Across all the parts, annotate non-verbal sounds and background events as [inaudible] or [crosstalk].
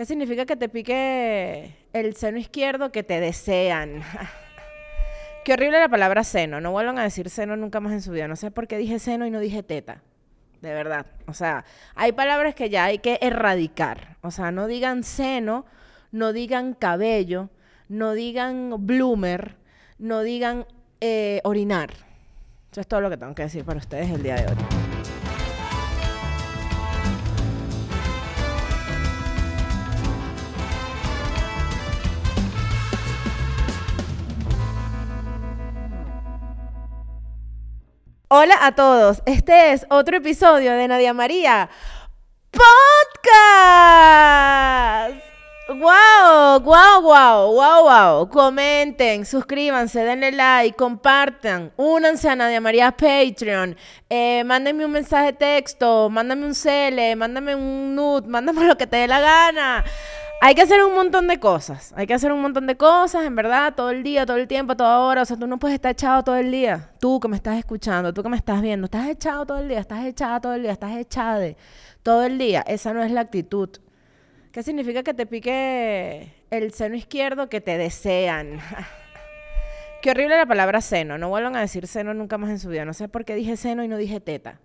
¿Qué significa que te pique el seno izquierdo que te desean? [laughs] Qué horrible la palabra seno. No vuelvan a decir seno nunca más en su vida. No sé por qué dije seno y no dije teta. De verdad. O sea, hay palabras que ya hay que erradicar. O sea, no digan seno, no digan cabello, no digan bloomer, no digan eh, orinar. Eso es todo lo que tengo que decir para ustedes el día de hoy. Hola a todos, este es otro episodio de Nadia María Podcast. ¡Wow! ¡Wow! ¡Wow! ¡Wow! ¡Wow! Comenten, suscríbanse, denle like, compartan, únanse a Nadia María Patreon, eh, mándenme un mensaje de texto, mándame un cele, mándame un nude, mándame [laughs] lo que te dé la gana. Hay que hacer un montón de cosas. Hay que hacer un montón de cosas, en verdad, todo el día, todo el tiempo, toda hora. O sea, tú no puedes estar echado todo el día. Tú que me estás escuchando, tú que me estás viendo, estás echado todo el día, estás echada todo el día, estás echada de todo el día. Esa no es la actitud. ¿Qué significa que te pique el seno izquierdo que te desean? [laughs] Qué horrible la palabra seno. No vuelvan a decir seno nunca más en su vida. No sé por qué dije seno y no dije teta.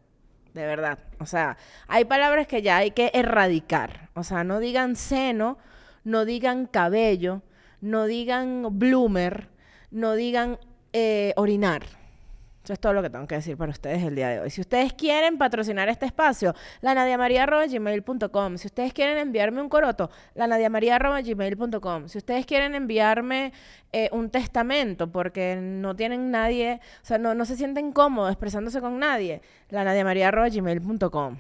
De verdad. O sea, hay palabras que ya hay que erradicar. O sea, no digan seno, no digan cabello, no digan bloomer, no digan eh, orinar. Eso es todo lo que tengo que decir para ustedes el día de hoy. Si ustedes quieren patrocinar este espacio, la gmail.com. Si ustedes quieren enviarme un coroto, la gmail.com. Si ustedes quieren enviarme eh, un testamento porque no tienen nadie, o sea, no, no se sienten cómodos expresándose con nadie, la gmail.com.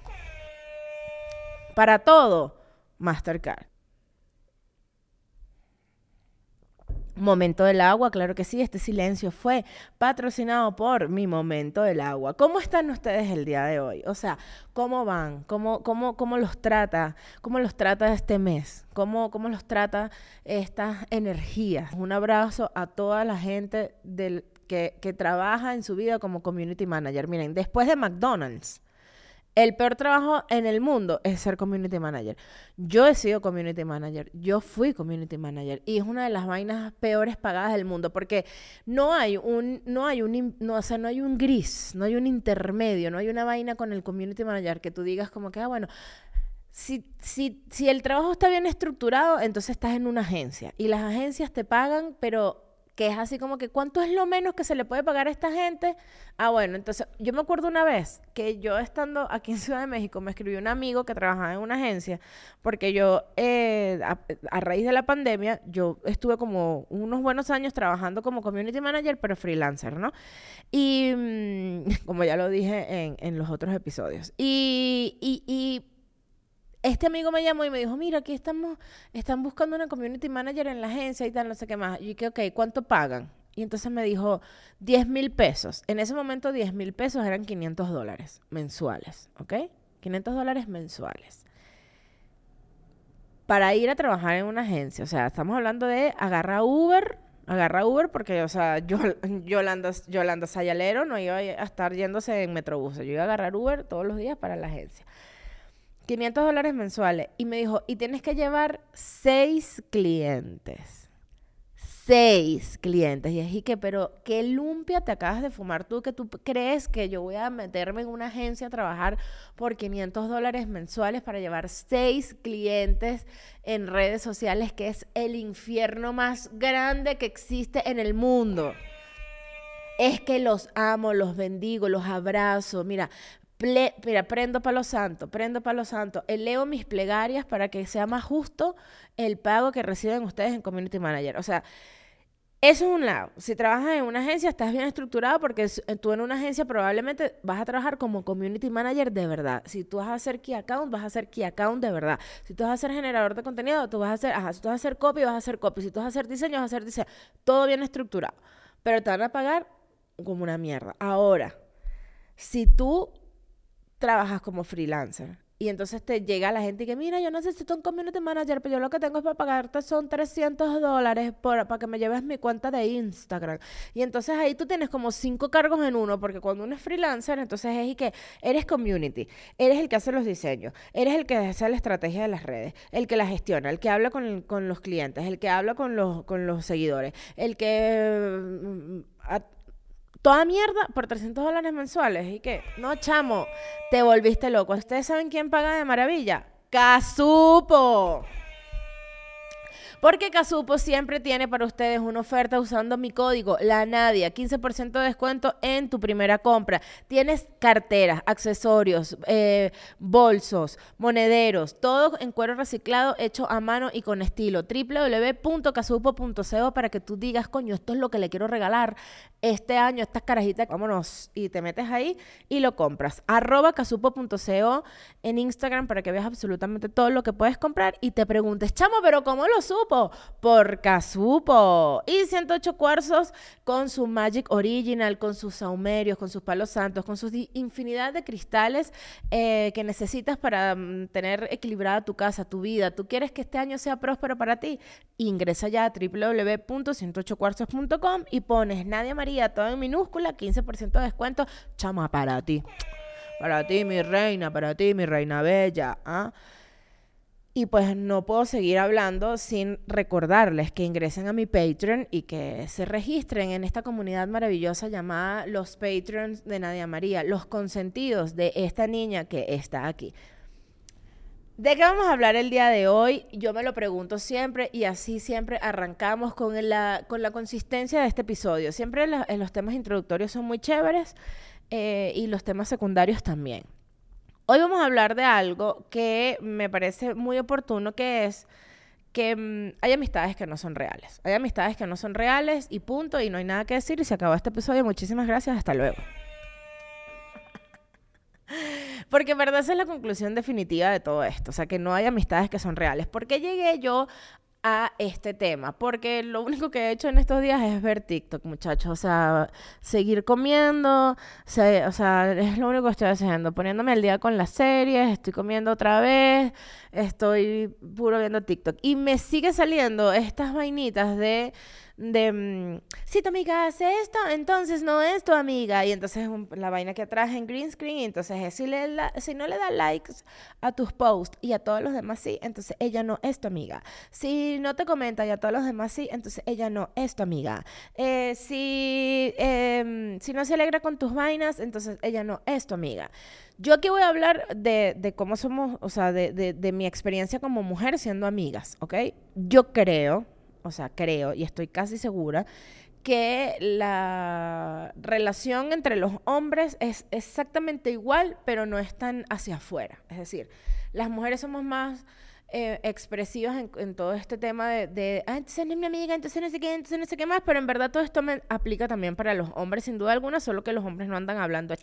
Para todo, Mastercard. Momento del agua, claro que sí, este silencio fue patrocinado por mi momento del agua. ¿Cómo están ustedes el día de hoy? O sea, ¿cómo van? ¿Cómo, cómo, cómo los trata? ¿Cómo los trata este mes? ¿Cómo, ¿Cómo los trata estas energías? Un abrazo a toda la gente del, que, que trabaja en su vida como community manager. Miren, después de McDonald's, el peor trabajo en el mundo es ser community manager. Yo he sido community manager, yo fui community manager. Y es una de las vainas peores pagadas del mundo porque no hay un no hay un no, o sea, no hay un gris, no hay un intermedio, no hay una vaina con el community manager que tú digas como que ah bueno, si, si, si el trabajo está bien estructurado, entonces estás en una agencia y las agencias te pagan, pero que es así como que, ¿cuánto es lo menos que se le puede pagar a esta gente? Ah, bueno, entonces yo me acuerdo una vez que yo estando aquí en Ciudad de México me escribió un amigo que trabajaba en una agencia, porque yo, eh, a, raíz de la pandemia, yo estuve como unos buenos años trabajando como community manager, pero freelancer, ¿no? Y mm, [laughs] como ya lo dije en, en los otros episodios. y, este amigo me llamó y me dijo, mira, aquí estamos, están buscando una community manager en la agencia y tal, no sé qué más. Y dije, ok, ¿cuánto pagan? Y entonces me dijo, 10 mil pesos. En ese momento 10 mil pesos eran 500 dólares mensuales, ¿ok? 500 dólares mensuales. Para ir a trabajar en una agencia, o sea, estamos hablando de agarrar Uber, agarra Uber porque, o sea, yo, [laughs] Yolanda, Yolanda Sayalero no iba a estar yéndose en Metrobús. Yo iba a agarrar Uber todos los días para la agencia. 500 dólares mensuales. Y me dijo, y tienes que llevar seis clientes. Seis clientes. Y dije, que, pero qué lumpia te acabas de fumar tú, que tú crees que yo voy a meterme en una agencia a trabajar por 500 dólares mensuales para llevar seis clientes en redes sociales, que es el infierno más grande que existe en el mundo es que los amo, los bendigo, los abrazo. Mira, mira, prendo para los santos, prendo para los santos, eleo mis plegarias para que sea más justo el pago que reciben ustedes en Community Manager. O sea, eso es un lado. Si trabajas en una agencia, estás bien estructurado porque eh, tú en una agencia probablemente vas a trabajar como community manager de verdad. Si tú vas a hacer key account, vas a hacer key account de verdad. Si tú vas a ser generador de contenido, tú vas a hacer, ajá, si tú vas a hacer copy, vas a hacer copy. Si tú vas a hacer diseño, vas a hacer diseño. Todo bien estructurado. Pero te van a pagar como una mierda. Ahora, si tú trabajas como freelancer Y entonces te llega la gente y que, mira, yo necesito un community manager, pero yo lo que tengo es para pagarte son 300 dólares para que me lleves mi cuenta de Instagram. Y entonces ahí tú tienes como cinco cargos en uno, porque cuando uno es freelancer, entonces es y que eres community, eres el que hace los diseños, eres el que hace la estrategia de las redes, el que la gestiona, el que habla con, con los clientes, el que habla con los, con los seguidores, el que... Mm, toda mierda por 300 dólares mensuales. ¿Y qué? No, chamo, te volviste loco. ¿Ustedes saben quién paga de maravilla? Casupo. Porque Casupo siempre tiene para ustedes una oferta usando mi código, la Nadia, 15% de descuento en tu primera compra. Tienes carteras, accesorios, eh, bolsos, monederos, todo en cuero reciclado, hecho a mano y con estilo. www.casupo.co para que tú digas, coño, esto es lo que le quiero regalar este año, estas carajitas, vámonos, y te metes ahí y lo compras. Arroba casupo.co en Instagram para que veas absolutamente todo lo que puedes comprar y te preguntes, chamo, pero ¿cómo lo supo? Por Casupo. Y 108 cuarzos con su Magic Original, con sus saumerios, con sus palos santos, con su infinidad de cristales eh, que necesitas para mm, tener equilibrada tu casa, tu vida. ¿Tú quieres que este año sea próspero para ti? Ingresa ya a www.108cuarzos.com y pones Nadia María, todo en minúscula, 15% de descuento. Chama, para ti. Para ti, mi reina, para ti, mi reina bella. ¿ah? Y pues no puedo seguir hablando sin recordarles que ingresen a mi Patreon y que se registren en esta comunidad maravillosa llamada Los Patreons de Nadia María, los consentidos de esta niña que está aquí. ¿De qué vamos a hablar el día de hoy? Yo me lo pregunto siempre y así siempre arrancamos con la, con la consistencia de este episodio. Siempre los temas introductorios son muy chéveres eh, y los temas secundarios también. Hoy vamos a hablar de algo que me parece muy oportuno, que es que mm, hay amistades que no son reales. Hay amistades que no son reales y punto, y no hay nada que decir y se acabó este episodio. Muchísimas gracias, hasta luego. [laughs] Porque en verdad esa es la conclusión definitiva de todo esto, o sea, que no hay amistades que son reales. ¿Por qué llegué yo a este tema, porque lo único que he hecho en estos días es ver TikTok, muchachos, o sea, seguir comiendo, o sea, es lo único que estoy haciendo, poniéndome al día con las series, estoy comiendo otra vez, estoy puro viendo TikTok. Y me sigue saliendo estas vainitas de de, mm, si tu amiga hace esto, entonces no es tu amiga. Y entonces la vaina que atrás en green screen, entonces si, le si no le da likes a tus posts y a todos los demás sí, entonces ella no es tu amiga. Si no te comenta y a todos los demás sí, entonces ella no es tu amiga. Eh, si, em, si no se alegra con tus vainas, entonces ella no es tu amiga. Yo aquí voy a hablar de, de cómo somos, o sea, de, de, de mi experiencia como mujer siendo amigas, ¿ok? Yo creo o sea, creo y estoy casi segura que la relación entre los hombres es exactamente igual, pero no es tan hacia afuera. Es decir, las mujeres somos más eh, expresivas en, todo este tema de, ah, entonces no es mi amiga, entonces no sé qué, entonces no sé qué más, pero en verdad todo esto me aplica también para los hombres, sin duda alguna, solo que los hombres no andan hablando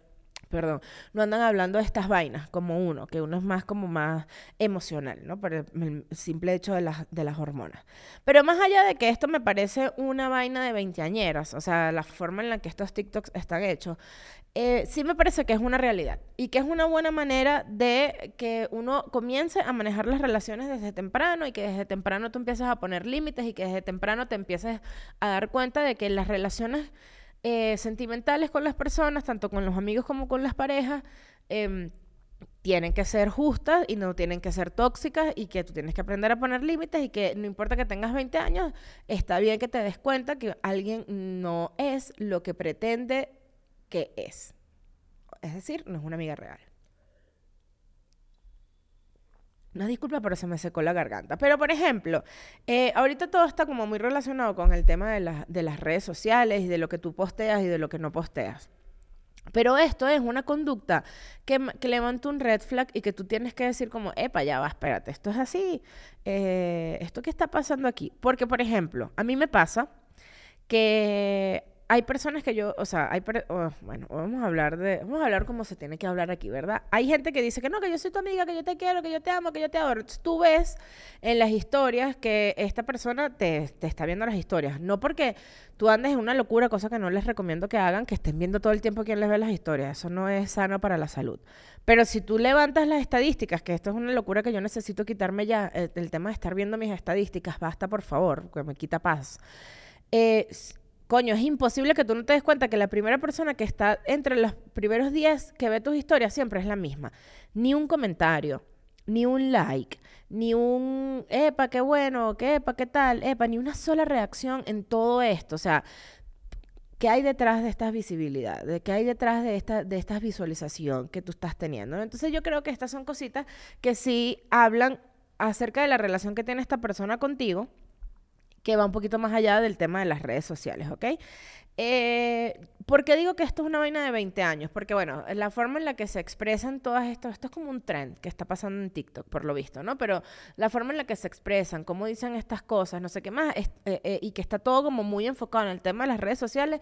perdón, no andan hablando de estas vainas como uno, que uno es más como más emocional, ¿no? Por el, simple hecho de las, de las hormonas. Pero más allá de que esto me parece una vaina de veinteañeras, o sea, la forma en la que estos TikToks están hechos, eh, sí me parece que es una realidad y que es una buena manera de que uno comience a manejar las relaciones desde temprano y que desde temprano tú empieces a poner límites y que desde temprano te empieces a dar cuenta de que las relaciones eh, sentimentales con las personas, tanto con los amigos como con las parejas, em, tienen que ser justas y no tienen que ser tóxicas y que tú tienes que aprender a poner límites y que no importa que tengas 20 años, está bien que te des cuenta que alguien no es lo que pretende que es. Es decir, no es una amiga real. No disculpa, pero se me secó la garganta. Pero, por ejemplo, eh, ahorita todo está como muy relacionado con el tema de, de las redes sociales y de lo que tú posteas y de lo que no posteas. Pero esto es una conducta que, que, levanta un red flag y que tú tienes que decir como, epa, ya va, espérate, esto es así, eh, esto qué está pasando aquí. Porque, por ejemplo, a mí me pasa que hay personas que yo, o sea, hay, oh, bueno, vamos a hablar de, vamos a hablar como se tiene que hablar aquí, ¿verdad? Hay gente que dice que no, que yo soy tu amiga, que yo te quiero, que yo te amo, que yo te adoro. tú ves en las historias que esta persona te, te está viendo las historias, no porque tú andes en una locura, cosa que no les recomiendo que hagan, que estén viendo todo el tiempo quién les ve las historias, eso no es sano para la salud. Pero si tú levantas las estadísticas, que esto es una locura que yo necesito quitarme ya, el, el tema de estar viendo mis estadísticas, basta por favor, que me quita paz. Eh, coño, es imposible que tú no te des cuenta que la primera persona que está entre los primeros 10 que ve tus historias siempre es la misma. Ni un comentario, ni un like, ni un, epa, qué bueno, qué epa, qué tal, epa, ni una sola reacción en todo esto. O sea, ¿qué hay detrás de esta visibilidad? ¿De ¿Qué hay detrás de esta, de esta visualización que tú estás teniendo? Entonces yo creo que estas son cositas que sí hablan acerca de la relación que tiene esta persona contigo que va un poquito más allá del tema de las redes sociales, ¿ok? Eh, ¿Por qué digo que esto es una vaina de 20 años? Porque, bueno, la forma en la que se expresan todas estas, esto es como un trend que está pasando en TikTok, por lo visto, ¿no? Pero la forma en la que se expresan, cómo dicen estas cosas, no sé qué más, eh, eh, y que está todo como muy enfocado en el tema de las redes sociales,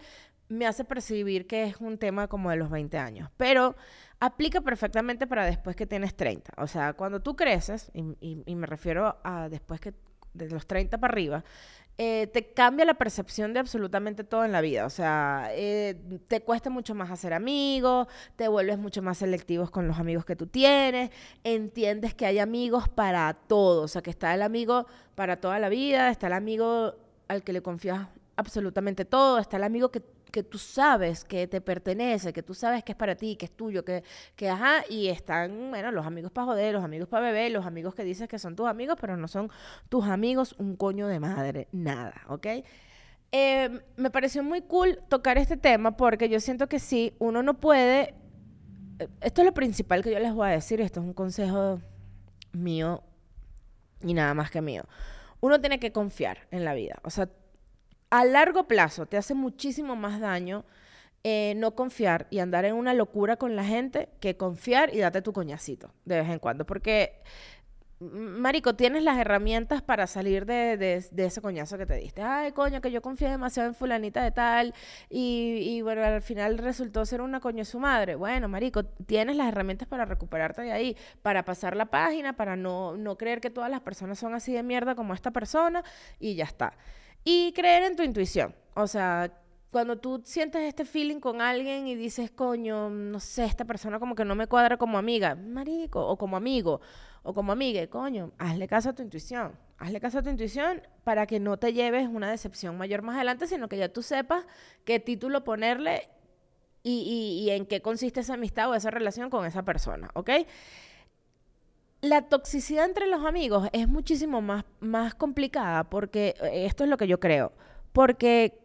me hace percibir que es un tema como de los 20 años. Pero aplica perfectamente para después que tienes 30. O sea, cuando tú creces, y, y me refiero a después que de los 30 para arriba, eh, te cambia la percepción de absolutamente todo en la vida. O sea, eh, te cuesta mucho más hacer amigos, te vuelves mucho más selectivos con los amigos que tú tienes, entiendes que hay amigos para todo, o sea, que está el amigo para toda la vida, está el amigo al que le confías absolutamente todo, está el amigo que que tú sabes que te pertenece, que tú sabes que es para ti, que es tuyo, que, que ajá, y están, bueno, los amigos para joder, los amigos para beber, los amigos que dices que son tus amigos, pero no son tus amigos un coño de madre, nada, ¿ok? Eh, me pareció muy cool tocar este tema porque yo siento que sí, uno no puede, eh, esto es lo principal que yo les voy a decir, esto es un consejo mío y nada más que mío. Uno tiene que confiar en la vida, o sea, a largo plazo te hace muchísimo más daño eh, no confiar y andar en una locura con la gente que confiar y date tu coñacito de vez en cuando. Porque, Marico, tienes las herramientas para salir de, ese coñazo que te diste. Ay, coño, que yo confié demasiado en fulanita de tal y, bueno, al final resultó ser una coño su madre. Bueno, Marico, tienes las herramientas para recuperarte de ahí, para pasar la página, para no, no creer que todas las personas son así de mierda como esta persona y ya está. Y creer en tu intuición. O sea, cuando tú sientes este feeling con alguien y dices, coño, no sé, esta persona como que no me cuadra como amiga, marico, o como amigo, o como amiga, coño, hazle caso a tu intuición. Hazle caso a tu intuición para que no te lleves una decepción mayor más adelante, sino que ya tú sepas qué título ponerle y, y en qué consiste esa amistad o esa relación con esa persona, ¿ok? La toxicidad entre los amigos es muchísimo más, más complicada porque eh, esto es lo que yo creo. Porque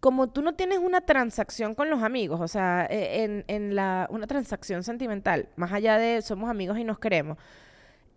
como tú no tienes una transacción con los amigos, o sea, e, en, en la, una transacción sentimental, más allá de somos amigos y nos queremos,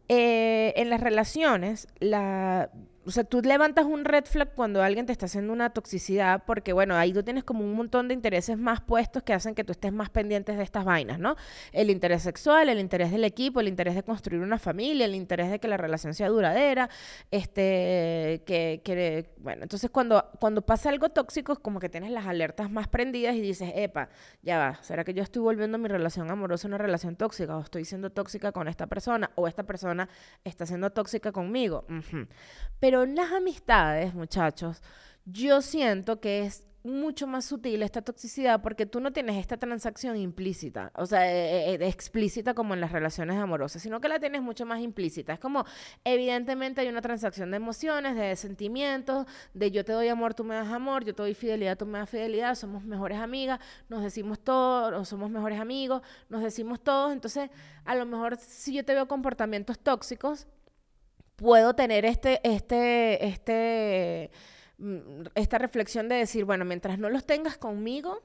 eh, en las relaciones, la, o sea, tú levantas un red flag cuando alguien te está haciendo una toxicidad, porque bueno, ahí tú tienes como un montón de intereses más puestos que hacen que tú estés más pendientes de estas vainas, ¿no? El interés sexual, el interés del equipo, el interés de construir una familia, el interés de que la relación sea duradera, este, que, bueno, entonces cuando, cuando pasa algo tóxico es como que tienes las alertas más prendidas y dices, epa, ya va, ¿será que yo estoy volviendo mi relación amorosa una relación tóxica o estoy siendo tóxica con esta persona o esta persona está siendo tóxica conmigo? Pero pero en las amistades, muchachos, yo siento que es mucho más sutil esta toxicidad porque tú no tienes esta transacción implícita, o sea, eh, eh, explícita como en las relaciones amorosas, sino que la tienes mucho más implícita. Es como, evidentemente hay una transacción de emociones, de sentimientos, de yo te doy amor, tú me das amor, yo te doy fidelidad, tú me das fidelidad, somos mejores amigas, nos decimos todo, o somos mejores amigos, nos decimos todos. Entonces, a lo mejor si yo te veo comportamientos tóxicos, puedo tener este, este, este, mm, esta reflexión de decir, bueno, mientras no los tengas conmigo,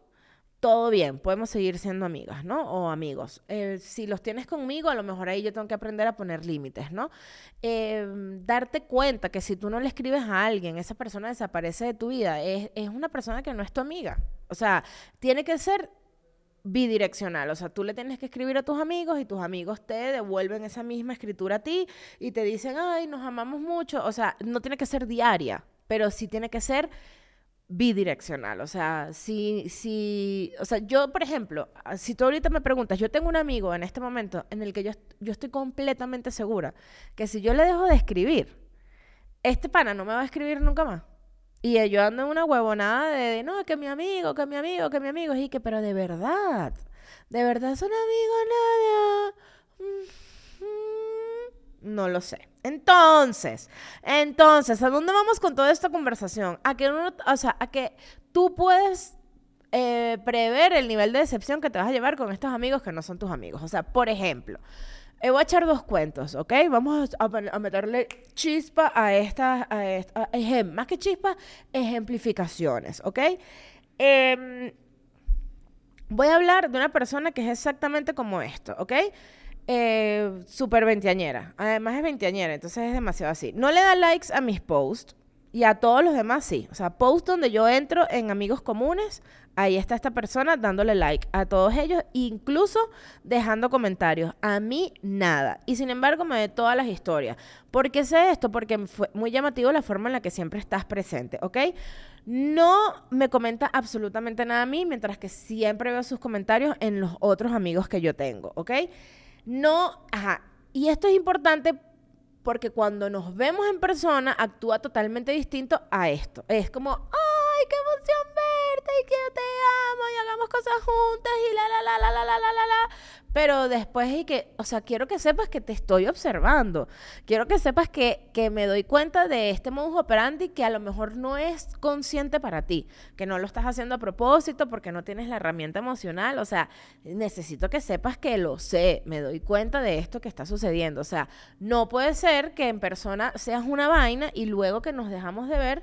todo bien, podemos seguir siendo amigas, ¿no? O amigos. Eh, si los tienes conmigo, a lo mejor ahí yo tengo que aprender a poner límites, ¿no? Em, darte cuenta que si tú no le escribes a alguien, esa persona desaparece de tu vida, es, es una persona que no es tu amiga. O sea, tiene que ser bidireccional, o sea, tú le tienes que escribir a tus amigos y tus amigos te devuelven esa misma escritura a ti y te dicen, ay, nos amamos mucho, o sea, no tiene que ser diaria, pero sí tiene que ser bidireccional. O sea, si, si, o sea, yo, por ejemplo, si tú ahorita me preguntas, yo tengo un amigo en este momento en el que yo, yo estoy completamente segura que si yo le dejo de escribir, este pana no me va a escribir nunca más. Y yo ando en una huevonada de, no, que mi amigo, que mi amigo, que mi amigo. Y que, pero de verdad, de verdad son amigos, Nadia. No lo sé. Entonces, entonces, ¿a dónde vamos con toda esta conversación? A que uno, o sea, a que tú puedes eh, prever el nivel de decepción que te vas a llevar con estos amigos que no son tus amigos. O sea, por ejemplo, voy a echar dos cuentos, ¿ok? Vamos a, meterle chispa a estas, a más que chispa, ejemplificaciones, ¿ok? Em, voy a hablar de una persona que es exactamente como esto, ¿ok? eh, súper veinteañera. Además es veinteañera, entonces es demasiado así. No le da likes a mis posts y a todos los demás sí. O sea, post donde yo entro en amigos comunes, ahí está esta persona dándole like a todos ellos, incluso dejando comentarios. A mí nada. Y sin embargo me ve todas las historias. ¿Por qué sé esto? Porque fue muy llamativo la forma en la que siempre estás presente, ¿ok? No me comenta absolutamente nada a mí, mientras que siempre veo sus comentarios en los otros amigos que yo tengo, ¿ok? No, ajá. Y esto es importante porque cuando nos vemos en persona actúa totalmente distinto a esto. Es como, ¡ay, qué emoción verte! Y que te amo y hagamos cosas juntas y la, la, la, la, la, la, la, la. Pero después y que, o sea, quiero que sepas que te estoy observando. Quiero que sepas que, que me doy cuenta de este modus operandi que a lo mejor no es consciente para ti, que no lo estás haciendo a propósito porque no tienes la herramienta emocional. O sea, necesito que sepas que lo sé, me doy cuenta de esto que está sucediendo. O sea, no puede ser que en persona seas una vaina y luego que nos dejamos de ver,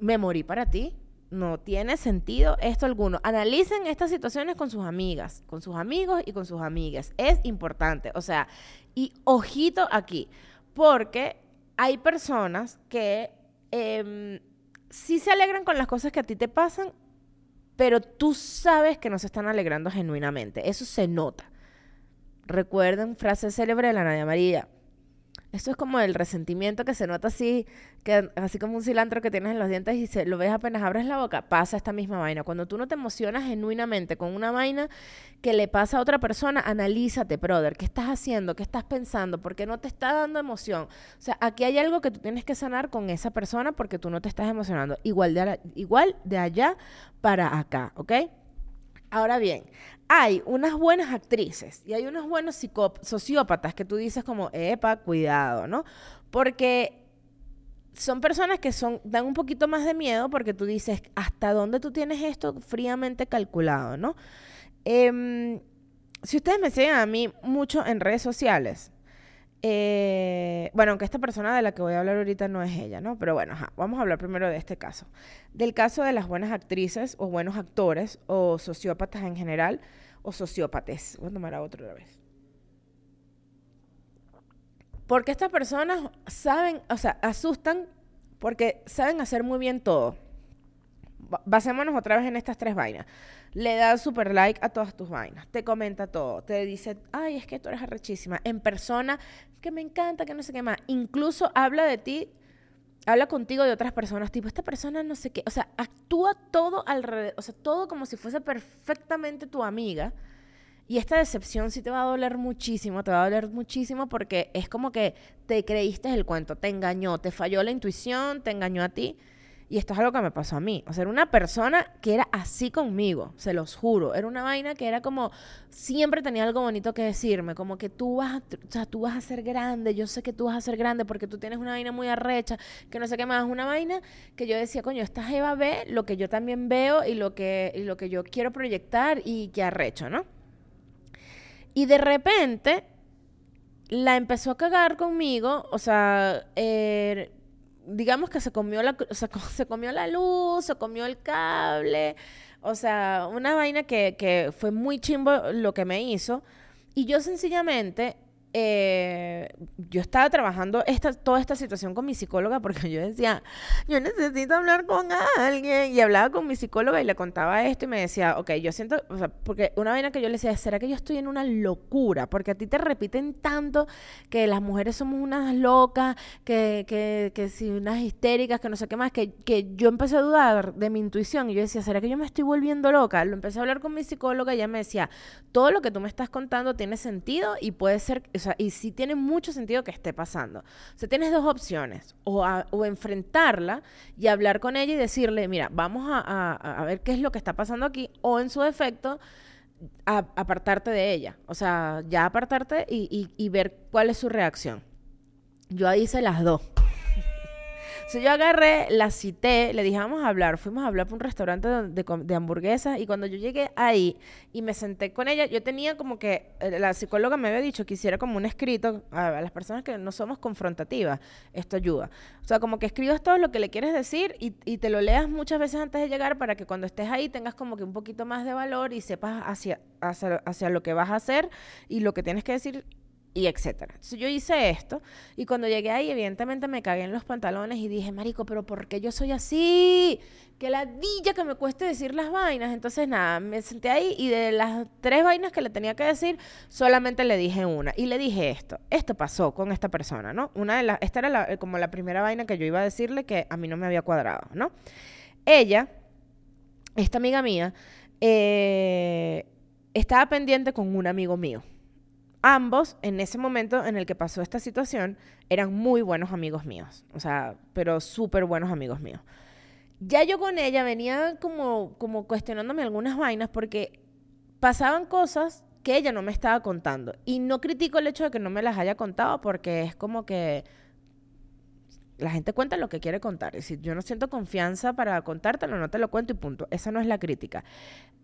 me morí para ti no tiene sentido esto alguno. Analicen estas situaciones con sus amigas, con sus amigos y con sus amigas. Es importante. O sea, y ojito aquí, porque hay personas que eh, sí se alegran con las cosas que a ti te pasan, pero tú sabes que no se están alegrando genuinamente. Eso se nota. Recuerden frase célebre de la Nadia María. Esto es como el resentimiento que se nota así, que así como un cilantro que tienes en los dientes y se, lo ves apenas abres la boca, pasa esta misma vaina. Cuando tú no te emocionas genuinamente con una vaina que le pasa a otra persona, analízate, brother, ¿qué estás haciendo? ¿Qué estás pensando? ¿Por qué no te está dando emoción? O sea, aquí hay algo que tú tienes que sanar con esa persona porque tú no te estás emocionando. Igual de, igual de allá para acá, ¿ok? Ahora bien, hay unas buenas actrices y hay unos buenos sociópatas que tú dices como, epa, cuidado, ¿no? Porque son personas que son, dan un poquito más de miedo porque tú dices, ¿hasta dónde tú tienes esto fríamente calculado, ¿no? Em, si ustedes me siguen a mí mucho en redes sociales, eh, bueno, aunque esta persona de la que voy a hablar ahorita no es ella, ¿no? Pero bueno, vamos a hablar primero de este caso. Del caso de las buenas actrices o buenos actores o sociópatas en general o sociópates. Voy a tomar a otro otra vez. Porque estas personas saben, o sea, asustan porque saben hacer muy bien todo. Basémonos otra vez en estas tres vainas le da super like a todas tus vainas, te comenta todo, te dice, ay, es que tú eres arrechísima, en persona, que me encanta, que no sé qué más, incluso habla de ti, habla contigo de otras personas, tipo, esta persona no sé qué, o sea, actúa todo alrededor, o sea, todo como si fuese perfectamente tu amiga. Y esta decepción sí te va a doler muchísimo, te va a doler muchísimo porque es como que te creíste el cuento, te engañó, te falló la intuición, te engañó a ti. Y esto es algo que me pasó a mí. O sea, era una persona que era así conmigo, se los juro. Era una vaina que era como, siempre tenía algo bonito que decirme, como que tú vas, a, o sea, tú vas a ser grande, yo sé que tú vas a ser grande porque tú tienes una vaina muy arrecha, que no sé qué más, una vaina que yo decía, coño, esta Eva ve lo que yo también veo y lo que, y lo que yo quiero proyectar y que arrecho, ¿no? Y de repente la empezó a cagar conmigo, o sea, eh, digamos que se comió la, se comió la luz, se comió el cable, o sea, una vaina que, que fue muy chimbo lo que me hizo. Y yo sencillamente eh, yo estaba trabajando esta, toda esta situación con mi psicóloga porque yo decía, yo necesito hablar con alguien. Y hablaba con mi psicóloga y le contaba esto y me decía, ok, yo siento, o sea, porque una vaina que yo le decía, ¿será que yo estoy en una locura? Porque a ti te repiten tanto que las mujeres somos unas locas, que, que, que si unas histéricas, que no sé qué más, que, que yo empecé a dudar de mi intuición y yo decía, ¿será que yo me estoy volviendo loca? Lo empecé a hablar con mi psicóloga y ella me decía, todo lo que tú me estás contando tiene sentido y puede ser o sea, y sí tiene mucho sentido que esté pasando. O sea, tienes dos opciones, o, enfrentarla y hablar con ella y decirle, mira, vamos a, ver qué es lo que está pasando aquí, o en su defecto, apartarte de ella. O sea, ya apartarte y, y, y ver cuál es su reacción. Yo ahí hice las dos. Si yo agarré, la cité, le dije, vamos a hablar. Fuimos a hablar por un restaurante de, de, hamburguesas y cuando yo llegué ahí y me senté con ella, yo tenía como que, eh, la psicóloga me había dicho que hiciera como un escrito a, las personas que no somos confrontativas. Esto ayuda. O sea, como que escribas todo lo que le quieres decir y, y te lo leas muchas veces antes de llegar para que cuando estés ahí tengas como que un poquito más de valor y sepas hacia, hacia, hacia lo que vas a hacer y lo que tienes que decir y etcétera. Yo hice esto y cuando llegué ahí evidentemente me cagué en los pantalones y dije, marico, pero ¿por qué yo soy así? Que la dilla que me cueste decir las vainas. Entonces nada, me senté ahí y de las tres vainas que le tenía que decir, solamente le dije una. Y le dije esto, esto pasó con esta persona, ¿no? Una de las, esta era como la primera vaina que yo iba a decirle que a mí no me había cuadrado, ¿no? Ella, esta amiga mía, eh, estaba pendiente con un amigo mío ambos, en ese momento en el que pasó esta situación, eran muy buenos amigos míos. O sea, pero súper buenos amigos míos. Ya yo con ella venía como, como cuestionándome algunas vainas porque pasaban cosas que ella no me estaba contando. Y no critico el hecho de que no me las haya contado porque es como que la gente cuenta lo que quiere contar. Y si yo no siento confianza para contártelo, no te lo cuento y punto. Esa no es la crítica.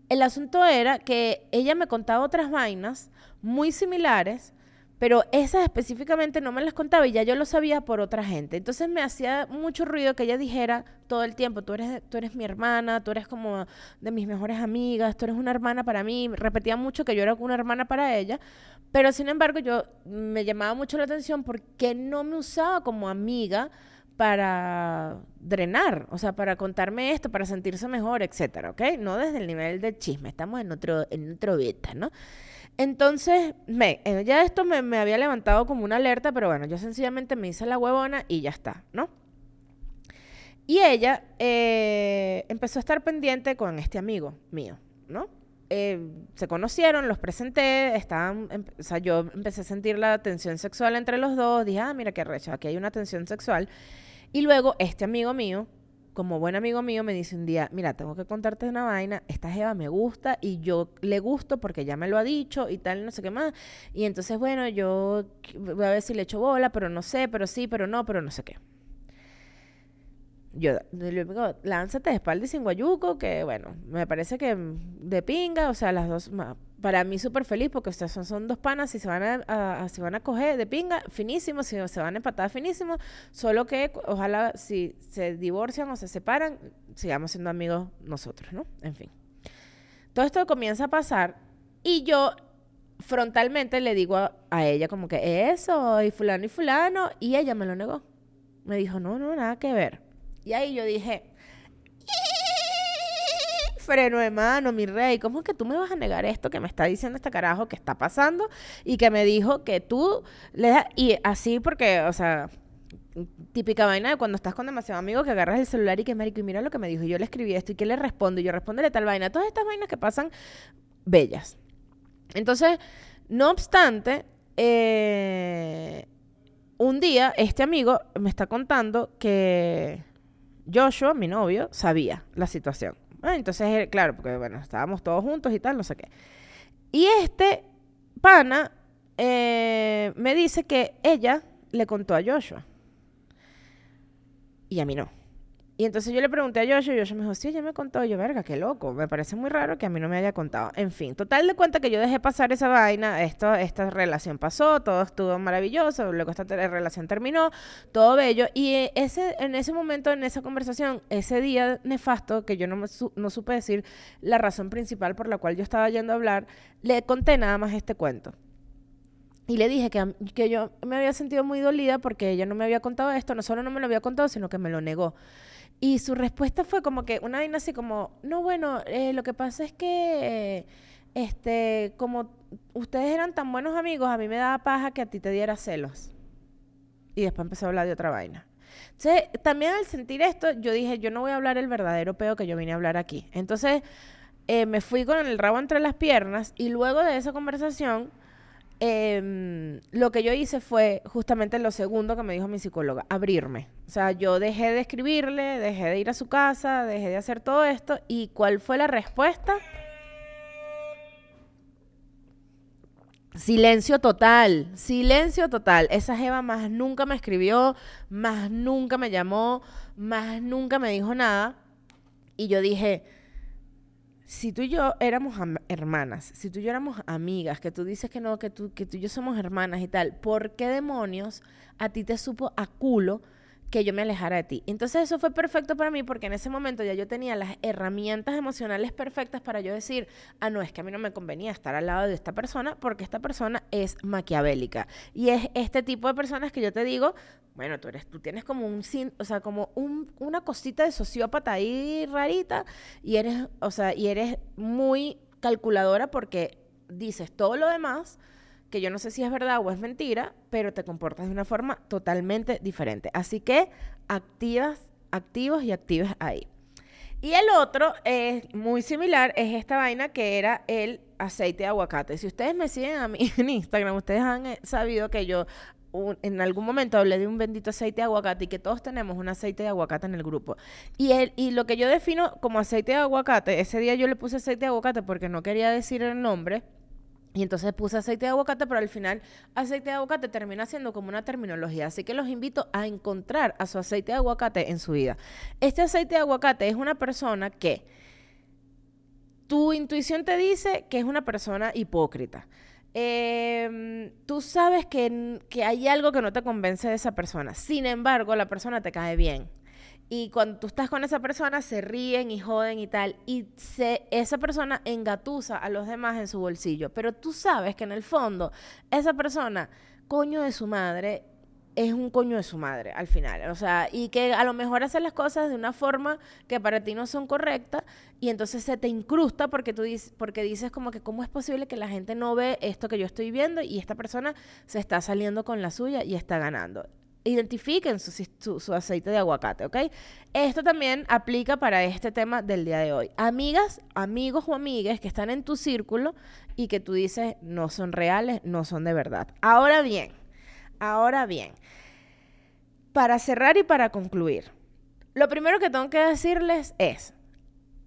El asunto era que ella me contaba otras vainas muy similares, pero esas específicamente no me las contaba y ya yo lo sabía por otra gente. Entonces me hacía mucho ruido que ella dijera todo el tiempo, tú eres, tú eres mi hermana, tú eres como de mis mejores amigas, tú eres una hermana para mí. Repetía mucho que yo era una hermana para ella, pero sin embargo yo me llamaba mucho la atención porque no me usaba como amiga para drenar, o sea, para contarme esto, para sentirse mejor, etcétera, ¿ok? No desde el nivel del chisme, estamos en otro, en otro beta, ¿no? Entonces, me, eh, ya esto me, me, había levantado como una alerta, pero bueno, yo sencillamente me hice la huevona y ya está, ¿no? Y ella eh, empezó a estar pendiente con este amigo mío, ¿no? Eh, se conocieron, los presenté, estaban, o sea, yo empecé a sentir la tensión sexual entre los dos, dije, ah, mira qué recha, aquí hay una tensión sexual. Y luego este amigo mío, como buen amigo mío, me dice un día, mira, tengo que contarte una vaina, esta Jeva me gusta y yo le gusto porque ya me lo ha dicho y tal, no sé qué más. Y entonces, bueno, yo voy a ver si le echo bola, pero no sé, pero sí, pero no, pero no sé qué. Yo le digo, lánzate de espalda y sin guayuco, que bueno, me parece que de pinga, o sea, las dos, para mí súper feliz porque ustedes son, dos panas y se van a, se van a coger de pinga, finísimo, si se van a empatar finísimo, solo que ojalá si se divorcian o se separan, sigamos siendo amigos nosotros, ¿no? En fin. Todo esto comienza a pasar y yo frontalmente le digo a, a ella como que eso, y fulano y fulano, y ella me lo negó. Me dijo, no, no, nada que ver. Y ahí yo dije, freno de mano, mi rey, ¿cómo es que tú me vas a negar esto que me está diciendo este carajo que está pasando y que me dijo que tú le das, y así porque, o sea, típica vaina de cuando estás con demasiado amigos que agarras el celular y que marico y mira lo que me dijo yo le escribí esto y que le respondo y yo respondele tal vaina, todas estas vainas que pasan bellas. Entonces, no obstante, eh, un día este amigo me está contando que Joshua, mi novio, sabía la situación. Ah, entonces, claro, porque bueno, estábamos todos juntos y tal, no sé qué. Y este pana eh, me dice que ella le contó a Joshua. Y a mí no. Y entonces yo le pregunté a Joshua y Joshua me dijo, sí, ella me contó. yo, verga, qué loco. Me parece muy raro que a mí no me haya contado. En fin, total de cuenta que yo dejé pasar esa vaina. Esto, esta relación pasó, todo estuvo maravilloso. Luego esta relación terminó, todo bello. Y ese, en ese momento, en esa conversación, ese día nefasto, que yo no, me no supe decir la razón principal por la cual yo estaba yendo a hablar, le conté nada más este cuento. Y le dije que, que yo me había sentido muy dolida porque ella no me había contado esto, no solo no me lo había contado, sino que me lo negó. Y su respuesta fue como que una vaina así como, no, bueno, eh, lo que pasa es que, este, como ustedes eran tan buenos amigos, a mí me daba paja que a ti te diera celos. Y después empezó a hablar de otra vaina. Entonces, también al sentir esto, yo dije, yo no voy a hablar el verdadero peo que yo vine a hablar aquí. Entonces, eh, me fui con el rabo entre las piernas y luego de esa conversación, em, lo que yo hice fue justamente lo segundo que me dijo mi psicóloga, abrirme. O sea, yo dejé de escribirle, dejé de ir a su casa, dejé de hacer todo esto. ¿Y cuál fue la respuesta? Silencio total, silencio total. Esa Jeva más nunca me escribió, más nunca me llamó, más nunca me dijo nada. Y yo dije, si tú y yo éramos hermanas, si tú y yo éramos amigas, que tú dices que no, que tú, que tú y yo somos hermanas y tal, ¿por qué demonios a ti te supo a culo que yo me alejara de ti. Entonces eso fue perfecto para mí porque en ese momento ya yo tenía las herramientas emocionales perfectas para yo decir, ah, no, es que a mí no me convenía estar al lado de esta persona porque esta persona es maquiavélica. Y es este tipo de personas que yo te digo, bueno, tú eres, tú tienes como un, o sea, como un, una cosita de sociópata ahí rarita y eres, o sea, y eres muy calculadora porque dices todo lo demás que yo no sé si es verdad o es mentira, pero te comportas de una forma totalmente diferente. Así que activas, activos y activas ahí. Y el otro es muy similar, es esta vaina que era el aceite de aguacate. Si ustedes me siguen a mí [laughs] en Instagram, ustedes han eh, sabido que yo en algún momento hablé de un bendito aceite de aguacate y que todos tenemos un aceite de aguacate en el grupo. Y, el, y lo que yo defino como aceite de aguacate, ese día yo le puse aceite de aguacate porque no quería decir el nombre, y entonces puse aceite de aguacate, pero al final aceite de aguacate termina siendo como una terminología. Así que los invito a encontrar a su aceite de aguacate en su vida. Este aceite de aguacate es una persona que tu intuición te dice que es una persona hipócrita. Em, tú sabes que, que hay algo que no te convence de esa persona. Sin embargo, la persona te cae bien y cuando tú estás con esa persona se ríen y joden y tal, y se, esa persona engatusa a los demás en su bolsillo, pero tú sabes que en el fondo esa persona, coño de su madre, es un coño de su madre al final, o sea, y que a lo mejor hace las cosas de una forma que para ti no son correctas y entonces se te incrusta porque tú dices, porque dices como que cómo es posible que la gente no ve esto que yo estoy viendo y esta persona se está saliendo con la suya y está ganando identifiquen su, aceite de aguacate, ¿ok? Esto también aplica para este tema del día de hoy. Amigas, amigos o amigas que están en tu círculo y que tú dices no son reales, no son de verdad. Ahora bien, ahora bien, para cerrar y para concluir, lo primero que tengo que decirles es,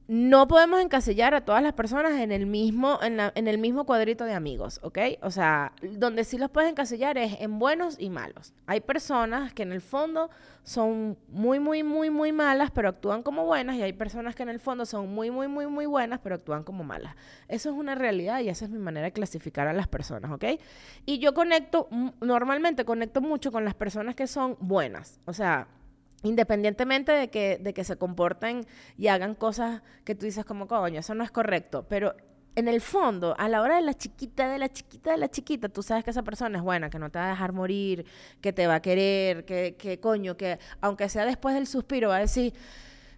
no podemos encasillar a todas las personas en el mismo, en, en, el mismo cuadrito de amigos, ¿ok? O sea, donde sí los puedes encasillar es en buenos y malos. Hay personas que en el fondo son muy, muy, muy, muy malas, pero actúan como buenas, y hay personas que en el fondo son muy, muy, muy, muy buenas, pero actúan como malas. Eso es una realidad y esa es mi manera de clasificar a las personas, ¿ok? Y yo conecto, normalmente conecto mucho con las personas que son buenas. O sea, Independientemente de que, de que se comporten y hagan cosas que tú dices como, coño, eso no es correcto, pero en el fondo, a la hora de la chiquita, de la chiquita, de la chiquita, tú sabes que esa persona es buena, que no te va a dejar morir, que te va a querer, que, que coño, que aunque sea después del suspiro, va a decir,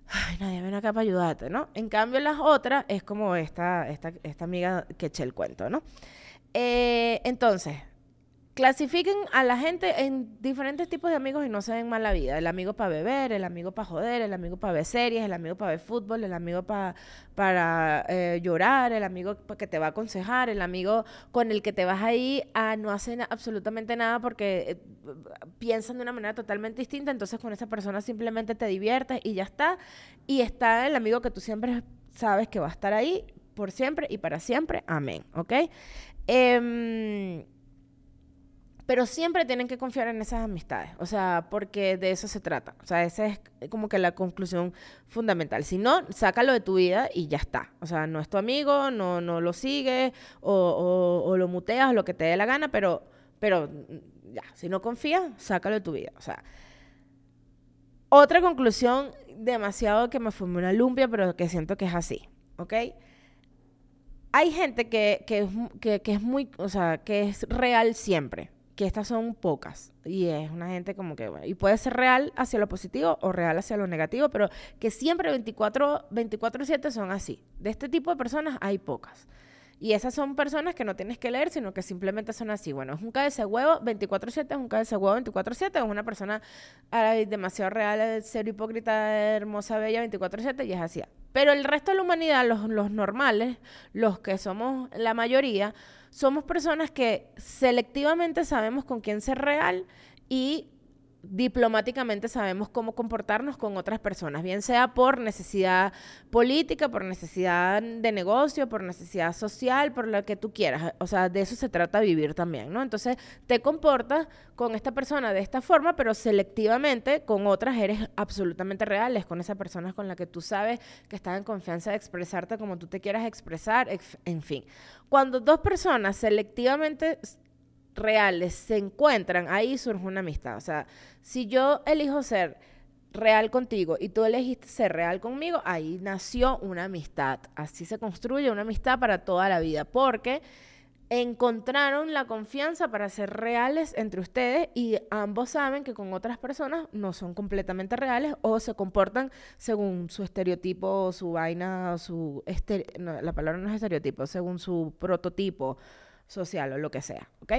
ay, nadie viene acá para ayudarte, ¿no? En cambio, las otras es como esta, esta, esta amiga que eché el cuento, ¿no? Eh, entonces, clasifiquen a la gente en diferentes tipos de amigos y no se den mal la vida. El amigo para beber, el amigo para joder, el amigo para ver series, el amigo para ver fútbol, el amigo para eh, llorar, el amigo que te va a aconsejar, el amigo con el que te vas ahí a no hacer absolutamente nada porque eh, piensan de una manera totalmente distinta. Entonces con esa persona simplemente te diviertes y ya está. Y está el amigo que tú siempre sabes que va a estar ahí por siempre y para siempre. Amén. ¿Ok? Eh, pero siempre tienen que confiar en esas amistades, o sea, porque de eso se trata. O sea, esa es como que la conclusión fundamental. Si no, sácalo de tu vida y ya está. O sea, no es tu amigo, no, no lo sigues o, lo muteas o lo que te dé la gana, pero, pero ya, si no confías, sácalo de tu vida. O sea, otra conclusión demasiado que me fue una lumpia, pero que siento que es así, ¿ok? hay gente que, que, que es muy, o sea, que es real siempre, que estas son pocas. Y es una gente como que, bueno, y puede ser real hacia lo positivo o real hacia lo negativo, pero que siempre 24 24/7 son así. De este tipo de personas hay pocas. Y esas son personas que no tienes que leer, sino que simplemente son así. Bueno, es un cabeza huevo 24-7, es un cabeza huevo 24-7, es una persona demasiado real, cero hipócrita, hermosa, bella 24-7 y es así. Pero el resto de la humanidad, los, los normales, los que somos la mayoría, somos personas que selectivamente sabemos con quién ser real y diplomáticamente sabemos cómo comportarnos con otras personas, bien sea por necesidad política, por necesidad de negocio, por necesidad social, por lo que tú quieras. O sea, de eso se trata vivir también, ¿no? Entonces, te comportas con esta persona de esta forma, pero selectivamente con otras eres absolutamente reales, con esa persona con la que tú sabes que estás en confianza de expresarte como tú te quieras expresar, ex- en fin. Cuando dos personas selectivamente reales se encuentran, ahí surge una amistad. O sea, si yo elijo ser real contigo y tú elegiste ser real conmigo, ahí nació una amistad. Así se construye una amistad para toda la vida, porque encontraron la confianza para ser reales entre ustedes y ambos saben que con otras personas no son completamente reales o se comportan según su estereotipo o su vaina o su la palabra no es estereotipo, según su prototipo social o lo que sea, ¿ok?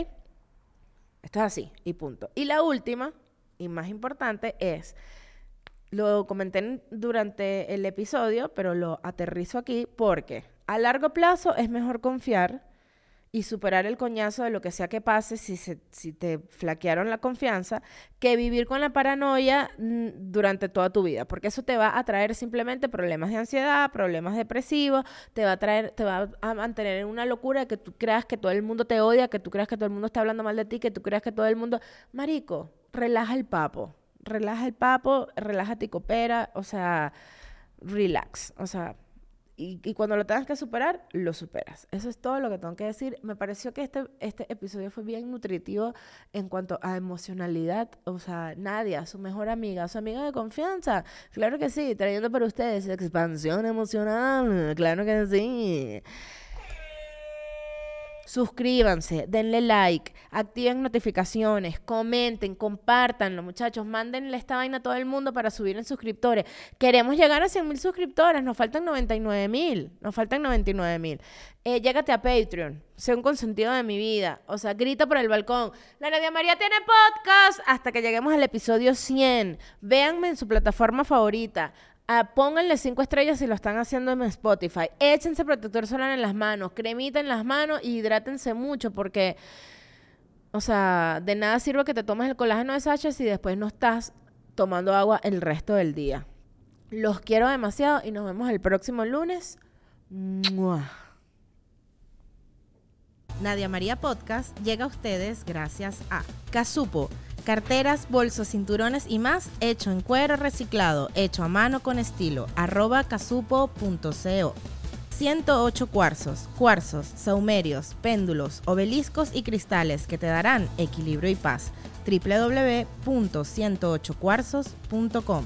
Esto es así y punto. Y la última y más importante es lo comenté en- durante el episodio, pero lo aterrizo aquí porque a largo plazo es mejor confiar y superar el coñazo de lo que sea que pase si, se- si te flaquearon la confianza, que vivir con la paranoia mm, durante toda tu vida, porque eso te va a traer simplemente problemas de ansiedad, problemas depresivos, te va a traer, te va a mantener en una locura de que tú creas que todo el mundo te odia, que tú creas que todo el mundo está hablando mal de ti, que tú creas que todo el mundo, marico, relaja el papo, relaja el papo, relájate y coopera, o sea, relax, o sea, y, y cuando lo tengas que superar, lo superas. Eso es todo lo que tengo que decir. Me pareció que este, este episodio fue bien nutritivo en cuanto a emocionalidad. O sea, Nadia, su mejor amiga, su amiga de confianza. Claro que sí, trayendo para ustedes expansión emocional. Claro que sí. Suscríbanse, denle like, activen notificaciones, comenten, compártanlo, muchachos. Mándenle esta vaina a todo el mundo para subir en suscriptores. Queremos llegar a 100 mil suscriptores, nos faltan 99 mil. Nos faltan 99 mil. Eh, llégate a Patreon, sé un consentido de mi vida. O sea, grita por el balcón. La Nadia María tiene podcast hasta que lleguemos al episodio 100. Véanme en su plataforma favorita. Ah, pónganle cinco estrellas si lo están haciendo en Spotify. Échense protector solar en las manos, cremita en las manos y hidrátense mucho porque, o sea, de nada sirve que te tomes el colágeno de Sacha si después no estás tomando agua el resto del día. Los quiero demasiado y nos vemos el próximo lunes. Nadia María Podcast llega a ustedes gracias a Casupo, carteras, bolsos, cinturones y más hecho en cuero reciclado, hecho a mano con estilo, arroba casupo.co. 108 cuarzos, cuarzos, saumerios, péndulos, obeliscos y cristales que te darán equilibrio y paz. www.108cuarzos.com